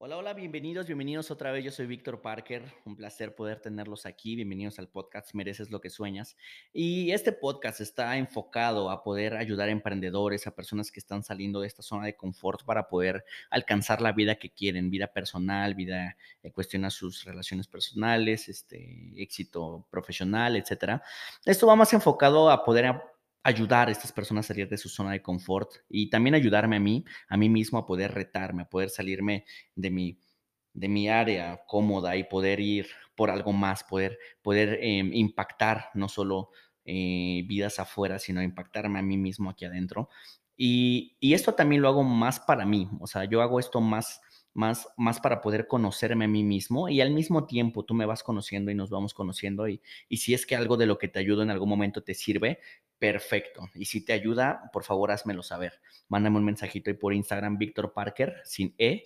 Hola, hola, bienvenidos, bienvenidos otra vez. Yo soy Víctor Parker. Un placer poder tenerlos aquí. Bienvenidos al podcast Mereces lo que sueñas. Y este podcast está enfocado a poder ayudar a emprendedores, a personas que están saliendo de esta zona de confort para poder alcanzar la vida que quieren, vida personal, vida en cuestión a sus relaciones personales, este, éxito profesional, etcétera. Esto va más enfocado a poder ayudar a estas personas a salir de su zona de confort y también ayudarme a mí, a mí mismo a poder retarme, a poder salirme de mi, de mi área cómoda y poder ir por algo más, poder, poder em, impactar no solo eh, vidas afuera, sino impactarme a mí mismo aquí adentro. Y, y esto también lo hago más para mí, o sea, yo hago esto más más, más para poder conocerme a mí mismo y al mismo tiempo tú me vas conociendo y nos vamos conociendo y, y si es que algo de lo que te ayudo en algún momento te sirve, perfecto. Y si te ayuda, por favor, házmelo saber. Mándame un mensajito ahí por Instagram, Víctor Parker, sin E,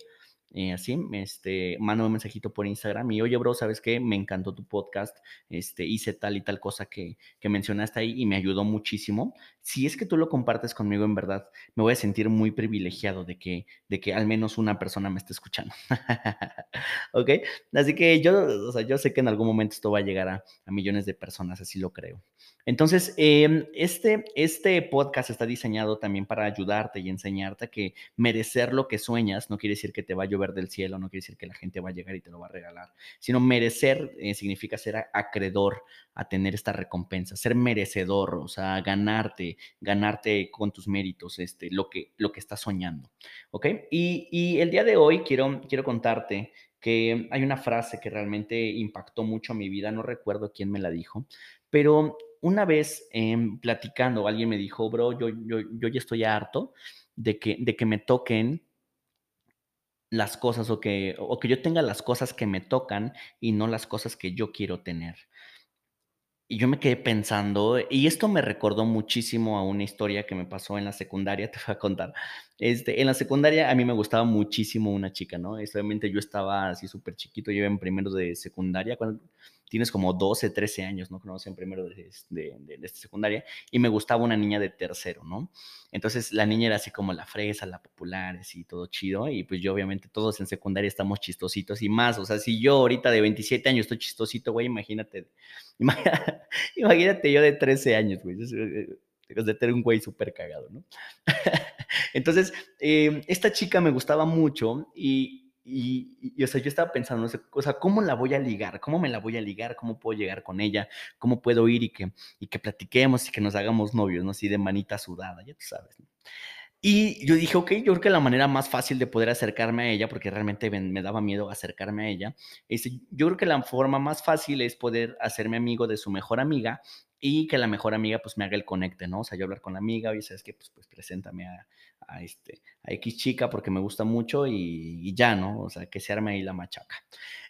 eh, así, este, mando un mensajito por Instagram y oye, bro, ¿sabes qué? Me encantó tu podcast, este, hice tal y tal cosa que, que mencionaste ahí y me ayudó muchísimo. Si es que tú lo compartes conmigo, en verdad, me voy a sentir muy privilegiado de que, de que al menos una persona me esté escuchando. ¿Ok? Así que yo, o sea, yo sé que en algún momento esto va a llegar a, a millones de personas, así lo creo. Entonces, eh, este, este podcast está diseñado también para ayudarte y enseñarte que merecer lo que sueñas no quiere decir que te va a llover del cielo, no quiere decir que la gente va a llegar y te lo va a regalar, sino merecer eh, significa ser acreedor a tener esta recompensa, ser merecedor, o sea, ganarte, ganarte con tus méritos este, lo, que, lo que estás soñando. ¿Ok? Y, y el día de hoy quiero, quiero contarte que hay una frase que realmente impactó mucho mi vida, no recuerdo quién me la dijo, pero una vez em, platicando, alguien me dijo, bro, yo, yo, yo ya estoy harto de que, de que me toquen las cosas o que, o que yo tenga las cosas que me tocan y no las cosas que yo quiero tener. Y yo me quedé pensando, y esto me recordó muchísimo a una historia que me pasó en la secundaria, te voy a contar. Este, en la secundaria a mí me gustaba muchísimo una chica, ¿no? Obviamente yo estaba así súper chiquito, yo en primero de secundaria, cuando tienes como 12, 13 años, ¿no? Conoces en primero de, de, de, secundaria, y me gustaba una niña de tercero, ¿no? Entonces la niña era así como la fresa, la popular, así todo chido, y pues yo obviamente todos en secundaria estamos chistositos y más, o sea, si yo ahorita de 27 años estoy chistosito, güey, imagínate, imagínate yo de 13 años, güey, de tener un güey súper cagado, ¿no? Entonces, eh, esta chica me gustaba mucho y, y, y, o sea, yo estaba pensando, o sea, ¿cómo la voy a ligar? ¿Cómo me la voy a ligar? ¿Cómo puedo llegar con ella? ¿Cómo puedo ir y que, y que platiquemos y que nos hagamos novios, ¿no? Así de manita sudada, ya tú sabes. Y yo dije, ok, yo creo que la manera más fácil de poder acercarme a ella, porque realmente me, me daba miedo acercarme a ella, es, yo creo que la forma más fácil es poder hacerme amigo de su mejor amiga y que la mejor amiga pues me haga el conecte, ¿no? O sea, yo hablar con la amiga, oye, ¿sabes qué? Pues, pues preséntame a, a, este, a X chica porque me gusta mucho y, y, ya, ¿no? O sea, que se arme ahí la machaca.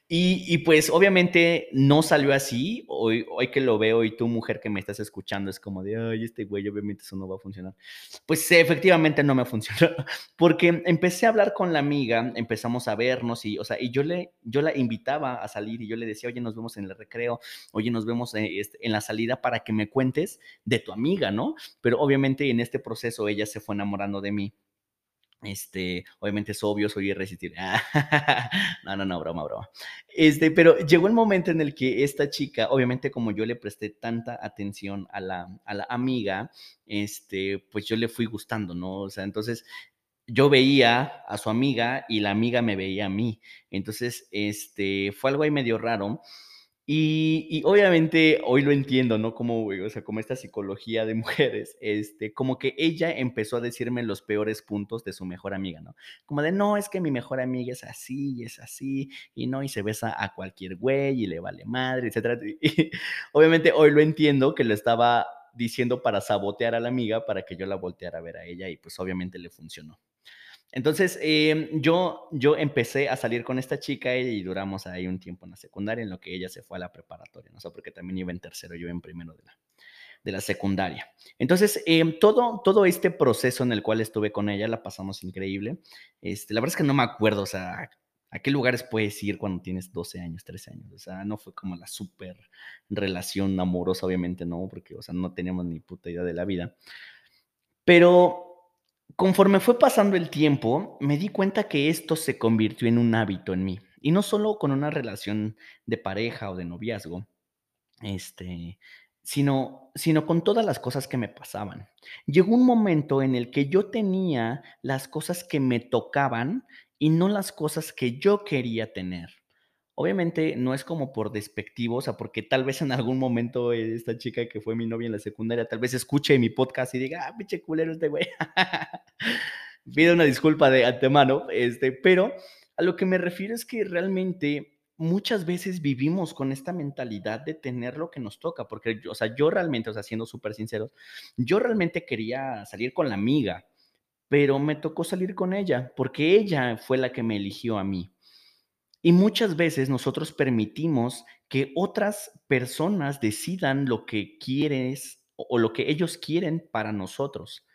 Y, pues obviamente no salió así, hoy, que lo veo y tú mujer que me estás escuchando es como de, ay, este güey, obviamente eso no va a funcionar. Pues efectivamente no me funcionó, porque empecé a hablar con la amiga, empezamos a vernos y, o sea, y yo, le, yo la invitaba a salir y yo le decía, oye, nos vemos en el recreo, oye, nos vemos en, en la salida para que me cuentes de tu amiga, ¿no? Pero obviamente en este proceso ella se fue enamorando de mí este, obviamente es obvio, soy irresistible. no, no, no, broma, broma. Este, pero llegó el momento en el que esta chica, obviamente como yo le presté tanta atención a la, a la amiga, este, pues yo le fui gustando, ¿no? O sea, entonces yo veía a su amiga y la amiga me veía a mí. Entonces, este, fue algo ahí medio raro. Y, obviamente hoy lo entiendo, ¿no? Como, o sea, como esta psicología de mujeres, este, como que ella empezó a decirme los peores puntos de su mejor amiga, ¿no? Como de, no, es que mi mejor amiga es así y es así, y no, y se besa a cualquier güey y le vale madre, etcétera. Y, obviamente hoy lo entiendo que lo estaba diciendo para sabotear a la amiga para que yo la volteara a ver a ella y pues obviamente le funcionó. Entonces, eh, yo, yo empecé a salir con esta chica y duramos ahí un tiempo en la secundaria, en lo que ella se fue a la preparatoria, ¿no? O sea, porque también iba en tercero, yo en primero de la, de la secundaria. Entonces, eh, todo, todo este proceso en el cual estuve con ella, la pasamos increíble. Este, la verdad es que no me acuerdo, o sea, a qué lugares puedes ir cuando tienes 12 años, 13 años. O sea, no fue como la súper relación amorosa, obviamente no, porque, o sea, no teníamos ni puta idea de la vida. Pero Conforme fue pasando el tiempo, me di cuenta que esto se convirtió en un hábito en mí, y no solo con una relación de pareja o de noviazgo, este, sino sino con todas las cosas que me pasaban. Llegó un momento en el que yo tenía las cosas que me tocaban y no las cosas que yo quería tener. Obviamente, no es como por despectivo, o sea, porque tal vez en algún momento esta chica que fue mi novia en la secundaria, tal vez escuche mi podcast y diga: "Ah, pinche culero este güey". Pido una disculpa de antemano, este, pero a lo que me refiero es que realmente muchas veces vivimos con esta mentalidad de tener lo que nos toca, porque, o sea, yo realmente, o sea, siendo súper sinceros, yo realmente quería salir con la amiga, pero me tocó salir con ella, porque ella fue la que me eligió a mí. Y muchas veces nosotros permitimos que otras personas decidan lo que quieres o lo que ellos quieren para nosotros.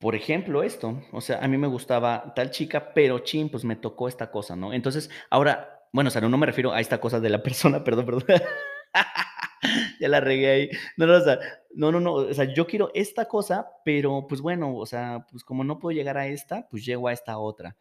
Por ejemplo, esto, o sea, a mí me gustaba tal chica, pero chin, pues me tocó esta cosa, ¿no? Entonces, ahora, bueno, o sea, no no me refiero a esta cosa de la persona, perdón, perdón. Ya la regué ahí. No, no, o no, no, no, o sea, yo quiero esta cosa, pero pues bueno, o sea, pues como no puedo llegar a esta, pues llego a esta otra.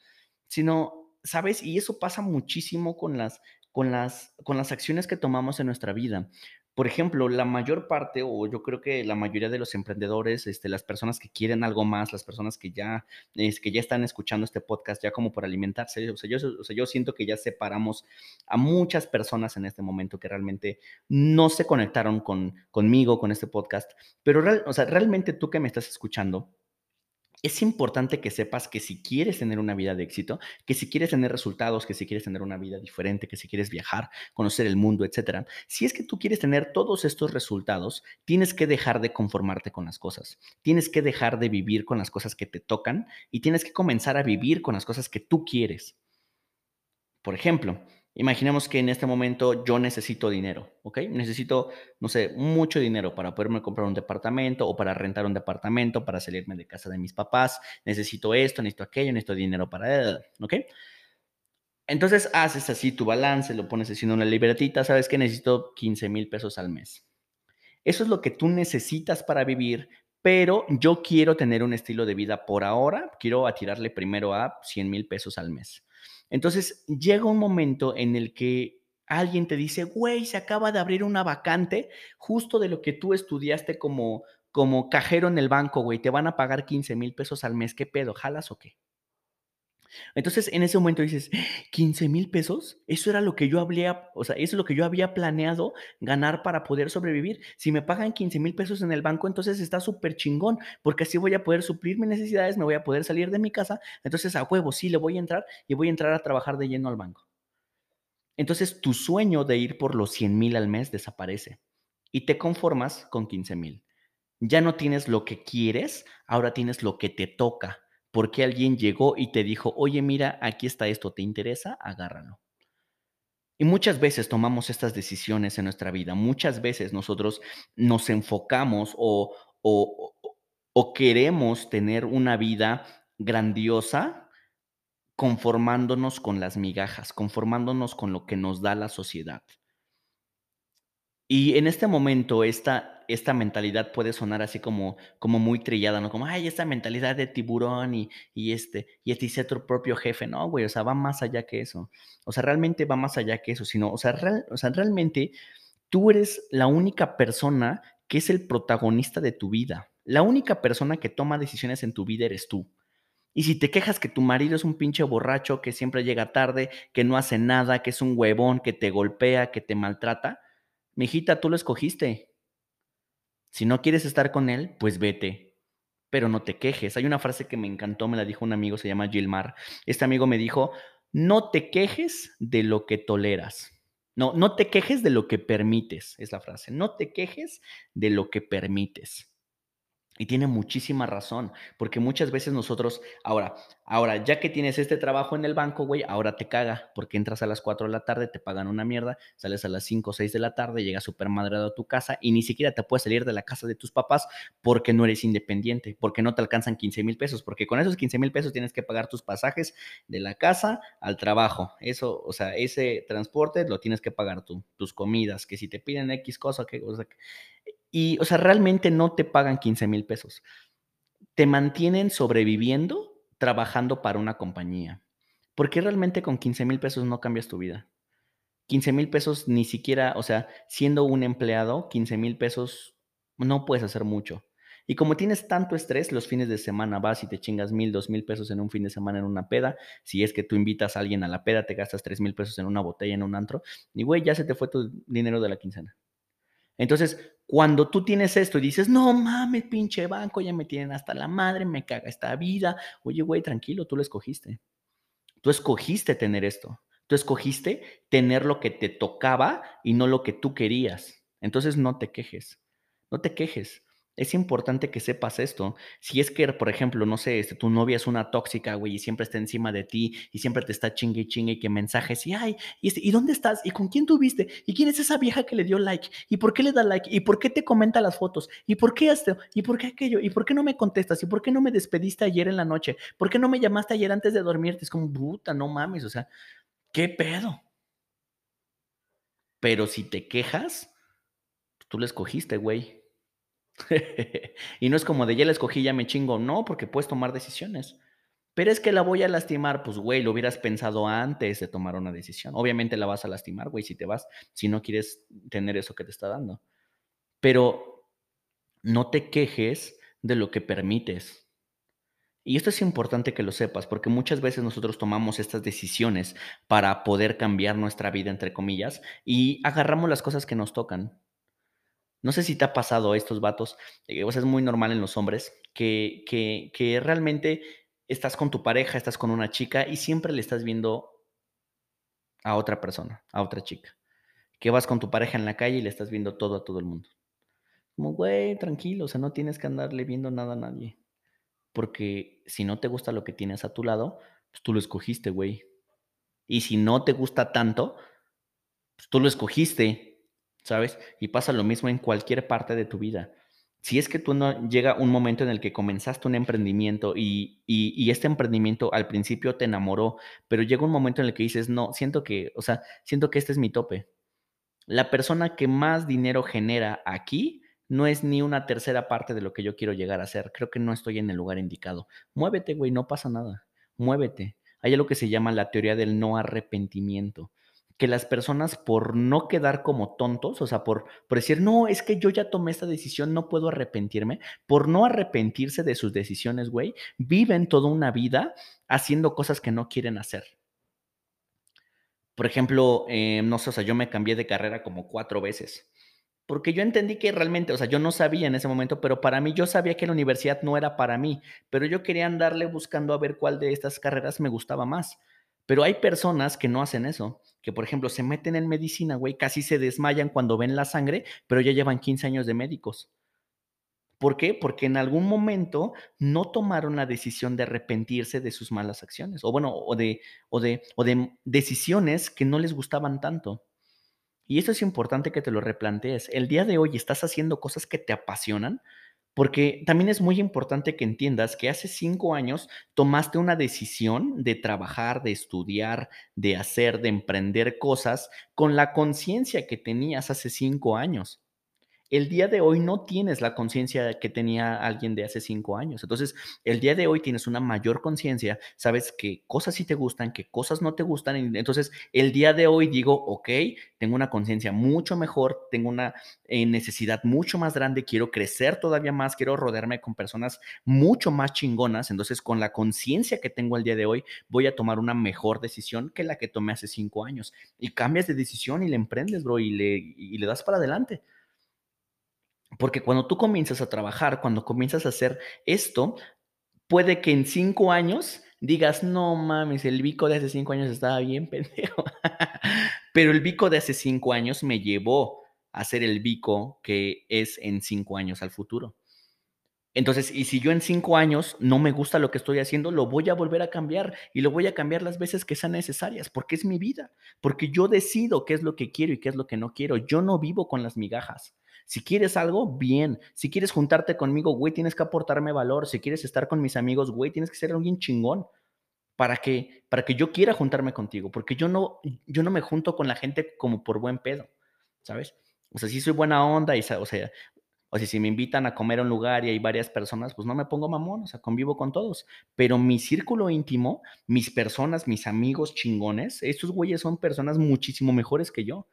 Sino, ¿sabes? Y eso pasa muchísimo con las con las con las acciones que tomamos en nuestra vida. Por ejemplo, la mayor parte, o yo creo que la mayoría de los emprendedores, este, las personas que quieren algo más, las personas que ya, es que ya están escuchando este podcast ya como por alimentarse, o sea, yo, o sea, yo siento que ya separamos a muchas personas en este momento que realmente no se conectaron con, conmigo, con este podcast, pero o sea, realmente tú que me estás escuchando, es importante que sepas que si quieres tener una vida de éxito, que si quieres tener resultados, que si quieres tener una vida diferente, que si quieres viajar, conocer el mundo, etcétera, si es que tú quieres tener todos estos resultados, tienes que dejar de conformarte con las cosas. Tienes que dejar de vivir con las cosas que te tocan y tienes que comenzar a vivir con las cosas que tú quieres. Por ejemplo, imaginemos que en este momento yo necesito dinero, ¿ok? Necesito, no sé, mucho dinero para poderme comprar un departamento o para rentar un departamento, para salirme de casa de mis papás. Necesito esto, necesito aquello, necesito dinero para, ¿ok? Entonces haces así tu balance, lo pones así en una libretita, sabes que necesito 15 mil pesos al mes. Eso es lo que tú necesitas para vivir, pero yo quiero tener un estilo de vida por ahora, quiero atirarle primero a 100 mil pesos al mes. Entonces llega un momento en el que alguien te dice, güey, se acaba de abrir una vacante justo de lo que tú estudiaste como, como cajero en el banco, güey, te van a pagar 15 mil pesos al mes, ¿qué pedo? ¿Jalas o qué? Entonces, en ese momento dices, ¿15 mil pesos? Eso era lo que yo había, o sea, eso es lo que yo había planeado ganar para poder sobrevivir. Si me pagan 15 mil pesos en el banco, entonces está súper chingón, porque así voy a poder suplir mis necesidades, me voy a poder salir de mi casa. Entonces, a huevo, sí, le voy a entrar y voy a entrar a trabajar de lleno al banco. Entonces, tu sueño de ir por los 100 mil al mes desaparece y te conformas con 15 mil. Ya no tienes lo que quieres, ahora tienes lo que te toca porque alguien llegó y te dijo, oye, mira, aquí está esto, ¿te interesa? Agárralo. Y muchas veces tomamos estas decisiones en nuestra vida, muchas veces nosotros nos enfocamos o, o, o queremos tener una vida grandiosa conformándonos con las migajas, conformándonos con lo que nos da la sociedad. Y en este momento, esta esta mentalidad puede sonar así como como muy trillada, ¿no? Como, ay, esta mentalidad de tiburón y y, este, y este ser tu propio jefe. No, güey, o sea, va más allá que eso. O sea, realmente va más allá que eso, sino, o sea, real o sea, realmente tú eres la única persona que es el protagonista de tu vida. La única persona que toma decisiones en tu vida eres tú. Y si te quejas que tu marido es un pinche borracho, que siempre llega tarde, que no hace nada, que es un huevón, que te golpea, que te maltrata, Mijita, tú lo escogiste. Si no quieres estar con él, pues vete, pero no te quejes. Hay una frase que me encantó, me la dijo un amigo, se llama Gilmar. Este amigo me dijo, no te quejes de lo que toleras. No, no te quejes de lo que permites, es la frase. No te quejes de lo que permites. Y tiene muchísima razón, porque muchas veces nosotros, ahora, ahora, ya que tienes este trabajo en el banco, güey, ahora te caga, porque entras a las 4 de la tarde, te pagan una mierda, sales a las 5 o 6 de la tarde, llegas súper madreado a tu casa y ni siquiera te puedes salir de la casa de tus papás porque no eres independiente, porque no te alcanzan 15 mil pesos, porque con esos 15 mil pesos tienes que pagar tus pasajes de la casa al trabajo. Eso, o sea, ese transporte lo tienes que pagar tú, tus comidas, que si te piden X cosa, que, o y, o sea, realmente no te pagan 15 mil pesos. te mantienen sobreviviendo trabajando para una compañía. ¿Por qué realmente con 15 mil pesos no cambias tu vida? 15 mil pesos ni siquiera, o sea, siendo un empleado, 15 mil pesos no puedes hacer mucho. Y como tienes tanto estrés, los fines de semana vas y te chingas mil, dos mil pesos en un fin de semana en una peda. Si es que tú invitas a alguien a la peda, te gastas tres mil pesos en una botella en un antro. Y güey, ya se te fue tu dinero de la quincena. Entonces, cuando tú tienes esto y dices, no mames, pinche banco, ya me tienen hasta la madre, me caga esta vida. Oye, güey, tranquilo, tú lo escogiste. Tú escogiste tener esto. Tú escogiste tener lo que te tocaba y no lo que tú querías. Entonces, no te quejes. No te quejes. Es importante que sepas esto. Si es que, por ejemplo, no sé, este, tu novia es una tóxica, güey, y siempre está encima de ti y siempre te está chingue y chingue y que mensajes y, ay, y, este, ¿y dónde estás? ¿Y con quién tuviste? ¿Y quién es esa vieja que le dio like? ¿Y por qué le da like? ¿Y por qué te comenta las fotos? ¿Y por qué esto? ¿Y por qué aquello? ¿Y por qué no me contestas? ¿Y por qué no me despediste ayer en la noche? ¿Por qué no me llamaste ayer antes de dormirte? Es como, puta, no mames, o sea, ¿qué pedo? Pero si te quejas, tú le escogiste, güey. y no es como de ya la escogí, ya me chingo. No, porque puedes tomar decisiones. Pero es que la voy a lastimar, pues güey, lo hubieras pensado antes de tomar una decisión. Obviamente la vas a lastimar, güey, si te vas, si no quieres tener eso que te está dando. Pero no te quejes de lo que permites. Y esto es importante que lo sepas, porque muchas veces nosotros tomamos estas decisiones para poder cambiar nuestra vida, entre comillas, y agarramos las cosas que nos tocan. No sé si te ha pasado estos vatos, eh, o sea, es muy normal en los hombres, que, que, que realmente estás con tu pareja, estás con una chica y siempre le estás viendo a otra persona, a otra chica. Que vas con tu pareja en la calle y le estás viendo todo a todo el mundo. Como, güey, tranquilo, o sea, no tienes que andarle viendo nada a nadie. Porque si no te gusta lo que tienes a tu lado, pues tú lo escogiste, güey. Y si no te gusta tanto, pues tú lo escogiste. ¿Sabes? Y pasa lo mismo en cualquier parte de tu vida. Si es que tú no llega un momento en el que comenzaste un emprendimiento y, y, este emprendimiento al principio te enamoró, pero llega un momento en el que dices, no, siento que, o sea, siento que este es mi tope. La persona que más dinero genera aquí no es ni una tercera parte de lo que yo quiero llegar a ser. Creo que no estoy en el lugar indicado. Muévete, güey, no pasa nada. Muévete. Hay algo que se llama la teoría del no arrepentimiento que las personas por no quedar como tontos, o sea, por, por decir, no, es que yo ya tomé esta decisión, no puedo arrepentirme, por no arrepentirse de sus decisiones, güey, viven toda una vida haciendo cosas que no quieren hacer. Por ejemplo, eh, no sé, o sea, yo me cambié de carrera como cuatro veces. Porque yo entendí que realmente, o sea, yo no sabía en ese momento, pero para mí yo sabía que la universidad no era para mí, pero yo quería andarle buscando a ver cuál de estas carreras me gustaba más. Pero hay personas que no hacen eso, que por ejemplo se meten en medicina, güey, casi se desmayan cuando ven la sangre, pero ya llevan 15 años de médicos. ¿Por qué? Porque en algún momento no tomaron la decisión de arrepentirse de sus malas acciones, o bueno, o de, o de, o de decisiones que no les gustaban tanto. Y eso es importante que te lo replantees. El día de hoy estás haciendo cosas que te apasionan, porque también es muy importante que entiendas que hace cinco años tomaste una decisión de trabajar, de estudiar, de hacer, de emprender cosas con la conciencia que tenías hace cinco años el día de hoy no tienes la conciencia que tenía alguien de hace cinco años. Entonces, el día de hoy tienes una mayor conciencia, sabes qué cosas sí te gustan, qué cosas no te gustan. Entonces, el día de hoy digo, ok, tengo una conciencia mucho mejor, tengo una eh, necesidad mucho más grande, quiero crecer todavía más, quiero rodearme con personas mucho más chingonas. Entonces, con la conciencia que tengo el día de hoy, voy a tomar una mejor decisión que la que tomé hace cinco años. Y cambias de decisión y le emprendes, bro, y le das para adelante. Porque cuando tú comienzas a trabajar, cuando comienzas a hacer esto, puede que en cinco años digas, no mames, el bico de hace cinco años estaba bien pendejo. Pero el bico de hace cinco años me llevó a ser el bico que es en cinco años al futuro. Entonces, y si yo en cinco años no me gusta lo que estoy haciendo, lo voy a volver a cambiar y lo voy a cambiar las veces que sean necesarias, porque es mi vida, porque yo decido qué es lo que quiero y qué es lo que no quiero. Yo no vivo con las migajas. Si quieres algo, bien. Si quieres juntarte conmigo, güey, tienes que aportarme valor. Si quieres estar con mis amigos, güey, tienes que ser alguien chingón para que, para que yo quiera juntarme contigo, porque yo no, yo no me junto con la gente como por buen pedo, ¿sabes? O sea, sí soy buena onda y, o sea, O sea, si me invitan a comer a un lugar y hay varias personas, pues no me pongo mamón, o sea, convivo con todos. Pero mi círculo íntimo, mis personas, mis amigos chingones, estos güeyes son personas muchísimo mejores que yo.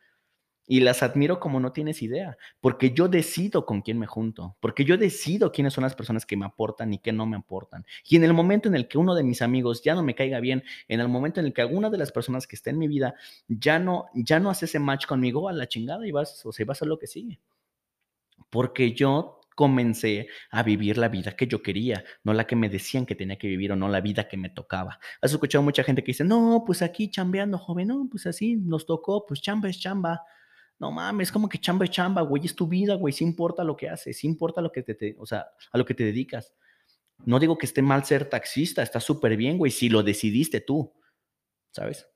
Y las admiro como no tienes idea, porque yo decido con quién me junto, porque yo decido quiénes son las personas que me aportan y que no me aportan. Y en el momento en el que uno de mis amigos ya no me caiga bien, en el momento en el que alguna de las personas que está en mi vida ya no, ya no hace ese match conmigo, a la chingada y vas, o sea, vas a lo que sigue. Porque yo comencé a vivir la vida que yo quería, no la que me decían que tenía que vivir o no la vida que me tocaba. Has escuchado mucha gente que dice, no, pues aquí chambeando, joven, no, pues así nos tocó, pues chamba es chamba. No mames, como que chamba es chamba, güey, es tu vida, güey, sí importa lo que haces, sí importa lo que te, o sea, a lo que te dedicas. No digo que esté mal ser taxista, está súper bien, güey, si lo decidiste tú, ¿sabes?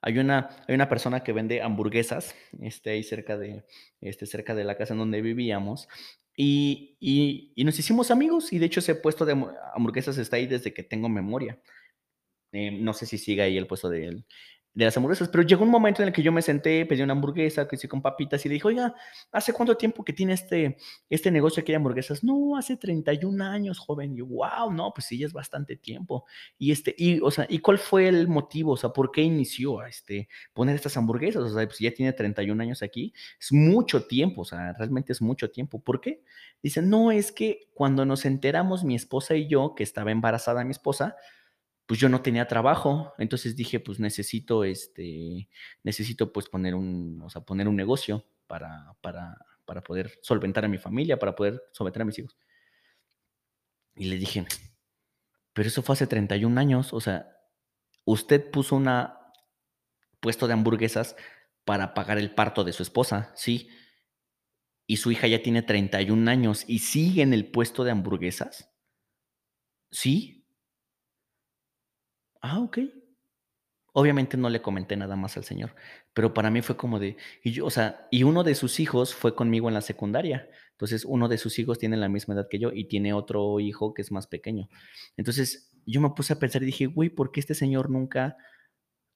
Hay una, hay una persona que vende hamburguesas, este, ahí cerca de, este, cerca de la casa en donde vivíamos, y, y, y, nos hicimos amigos, y de hecho ese puesto de hamburguesas está ahí desde que tengo memoria. Eh, no sé si sigue ahí el puesto de él de las hamburguesas, pero llegó un momento en el que yo me senté, pedí una hamburguesa, que hice con papitas y le dije, oiga, ¿hace cuánto tiempo que tiene este, este negocio aquí de hamburguesas? No, hace 31 años, joven. Y yo, wow, no, pues sí, es bastante tiempo. Y este, y, o sea, ¿y cuál fue el motivo? O sea, ¿por qué inició a este, poner estas hamburguesas? O sea, pues ya tiene 31 años aquí, es mucho tiempo, o sea, realmente es mucho tiempo. ¿Por qué? Dice, no, es que cuando nos enteramos mi esposa y yo, que estaba embarazada mi esposa, pues yo no tenía trabajo, entonces dije, pues necesito, este, necesito pues poner un, o sea, poner un negocio para, para, para poder solventar a mi familia, para poder solventar a mis hijos. Y le dije, pero eso fue hace 31 años, o sea, usted puso una puesto de hamburguesas para pagar el parto de su esposa, sí, y su hija ya tiene 31 años y sigue en el puesto de hamburguesas, sí, Ah, ok. Obviamente no le comenté nada más al señor, pero para mí fue como de, y yo, o sea, y uno de sus hijos fue conmigo en la secundaria. Entonces, uno de sus hijos tiene la misma edad que yo y tiene otro hijo que es más pequeño. Entonces, yo me puse a pensar y dije, güey, ¿por qué este señor nunca,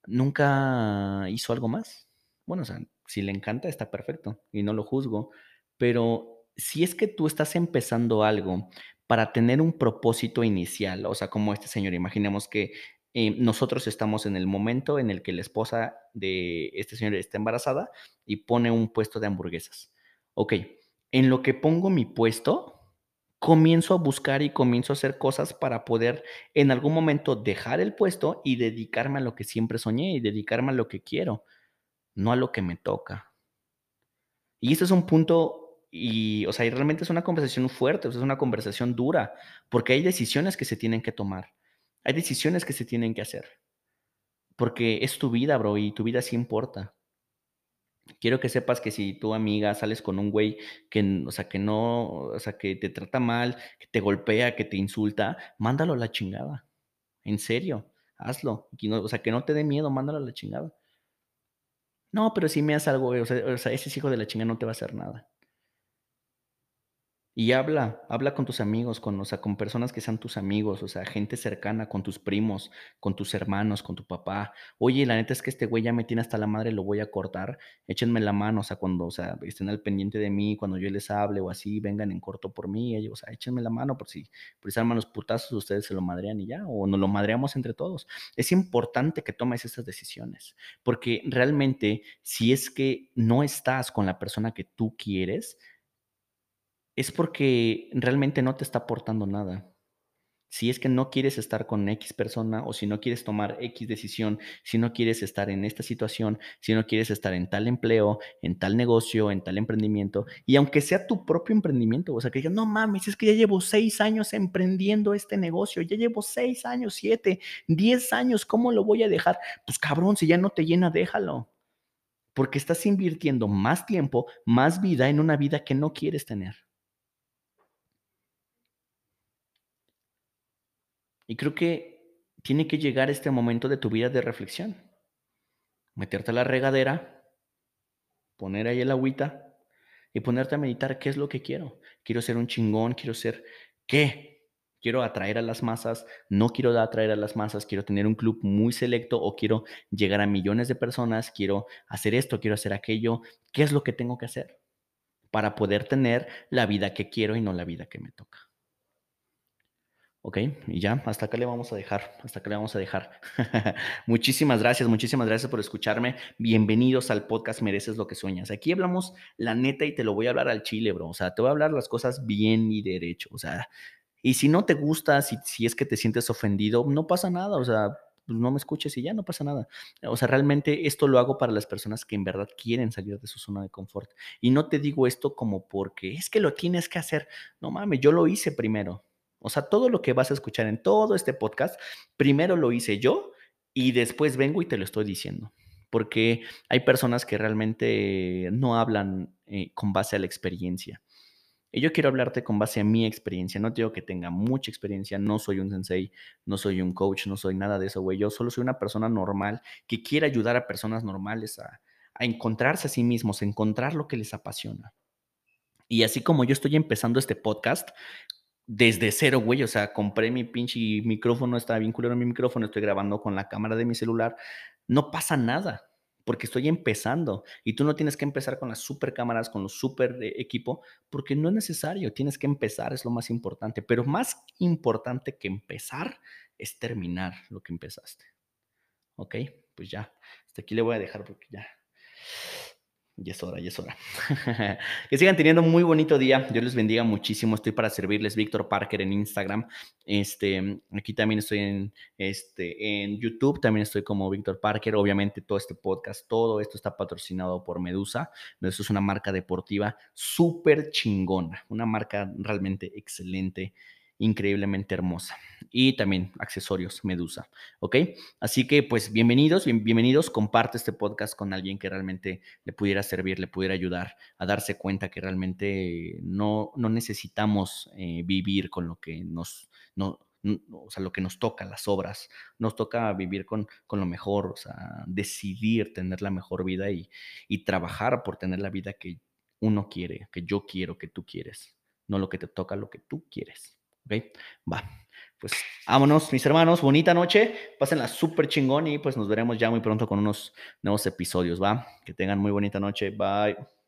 nunca hizo algo más? Bueno, o sea, si le encanta, está perfecto y no lo juzgo, pero si es que tú estás empezando algo para tener un propósito inicial, o sea, como este señor, imaginemos que eh, nosotros estamos en el momento en el que la esposa de este señor está embarazada y pone un puesto de hamburguesas. Ok, en lo que pongo mi puesto, comienzo a buscar y comienzo a hacer cosas para poder en algún momento dejar el puesto y dedicarme a lo que siempre soñé y dedicarme a lo que quiero, no a lo que me toca. Y este es un punto y, o sea, y realmente es una conversación fuerte, es una conversación dura, porque hay decisiones que se tienen que tomar. Hay decisiones que se tienen que hacer. Porque es tu vida, bro, y tu vida sí importa. Quiero que sepas que si tu amiga sales con un güey que, o sea, que no, o sea, que te trata mal, que te golpea, que te insulta, mándalo a la chingada. En serio, hazlo. O sea, que no te dé miedo, mándalo a la chingada. No, pero si me haces algo, o sea, ese hijo de la chingada no te va a hacer nada. Y habla, habla con tus amigos, con, con personas que sean tus amigos, o sea, gente cercana, con tus primos, con tus hermanos, con tu papá. Oye, la neta es que este güey ya me tiene hasta la madre, lo voy a cortar. Échenme la mano, o sea, cuando, o sea, estén al pendiente de mí, cuando yo les hable o así, vengan en corto por mí, o sea, échenme la mano por si, por si arman los putazos, ustedes se lo madrean y ya, o nos lo madreamos entre todos. Es importante que tomes esas decisiones, porque realmente, si es que no estás con la persona que tú quieres, es porque realmente no te está aportando nada. Si es que no quieres estar con X persona o si no quieres tomar X decisión, si no quieres estar en esta situación, si no quieres estar en tal empleo, en tal negocio, en tal emprendimiento, y aunque sea tu propio emprendimiento, o sea, que digas, no mames, es que ya llevo seis años emprendiendo este negocio, ya llevo seis años, siete, diez años, ¿cómo lo voy a dejar? Pues cabrón, si ya no te llena, déjalo. Porque estás invirtiendo más tiempo, más vida en una vida que no quieres tener. Y creo que tiene que llegar este momento de tu vida de reflexión. Meterte a la regadera, poner ahí el agüita y ponerte a meditar qué es lo que quiero. Quiero ser un chingón, quiero ser qué. Quiero atraer a las masas, no quiero atraer a las masas, quiero tener un club muy selecto o quiero llegar a millones de personas, quiero hacer esto, quiero hacer aquello. ¿Qué es lo que tengo que hacer? para poder tener la vida que quiero y no la vida que me toca. Ok, y ya, hasta acá le vamos a dejar, hasta acá le vamos a dejar. muchísimas gracias, muchísimas gracias por escucharme. Bienvenidos al podcast Mereces lo que sueñas. Aquí hablamos la neta y te lo voy a hablar al chile, bro. O sea, te voy a hablar las cosas bien y derecho. O sea, y si no te gusta, si, si es que te sientes ofendido, no pasa nada. O sea, pues no me escuches y ya no pasa nada. O sea, realmente esto lo hago para las personas que en verdad quieren salir de su zona de confort. Y no te digo esto como porque es que lo tienes que hacer. No mames, yo lo hice primero. O sea, todo lo que vas a escuchar en todo este podcast, primero lo hice yo y después vengo y te lo estoy diciendo. Porque hay personas que realmente no hablan eh, con base a la experiencia. Y yo quiero hablarte con base a mi experiencia. No digo que tenga mucha experiencia, no soy un sensei, no soy un coach, no soy nada de eso, güey. Yo solo soy una persona normal que quiere ayudar a personas normales a, a encontrarse a sí mismos, a encontrar lo que les apasiona. Y así como yo estoy empezando este podcast, desde cero, güey. O sea, compré mi pinche micrófono, estaba bien culero mi micrófono, estoy grabando con la cámara de mi celular. No pasa nada, porque estoy empezando. Y tú no tienes que empezar con las super cámaras, con los super eh, equipo, porque no es necesario. Tienes que empezar, es lo más importante. Pero más importante que empezar es terminar lo que empezaste. ¿Ok? Pues ya, hasta aquí le voy a dejar porque ya ya es hora, ya es hora. que sigan teniendo un muy bonito día. Dios les bendiga muchísimo. Estoy para servirles. Víctor Parker en Instagram. Este, aquí también estoy en, este, en YouTube. También estoy como Víctor Parker. Obviamente todo este podcast, todo esto está patrocinado por Medusa. Medusa es una marca deportiva súper chingona. Una marca realmente excelente increíblemente hermosa. Y también accesorios Medusa, ¿ok? Así que pues bienvenidos, bienvenidos, comparte este podcast con alguien que realmente le pudiera servir, le pudiera ayudar a darse cuenta que realmente no, no necesitamos eh, vivir con lo que nos, no, o sea, lo que nos toca, las obras, nos toca vivir con, con lo mejor, o sea, decidir tener la mejor vida y, y trabajar por tener la vida que uno quiere, que yo quiero, que tú quieres, no lo que te toca, lo que tú quieres. ¿Ok? Va. Pues vámonos, mis hermanos. Bonita noche. Pásenla súper chingón y pues nos veremos ya muy pronto con unos nuevos episodios. Va. Que tengan muy bonita noche. Bye.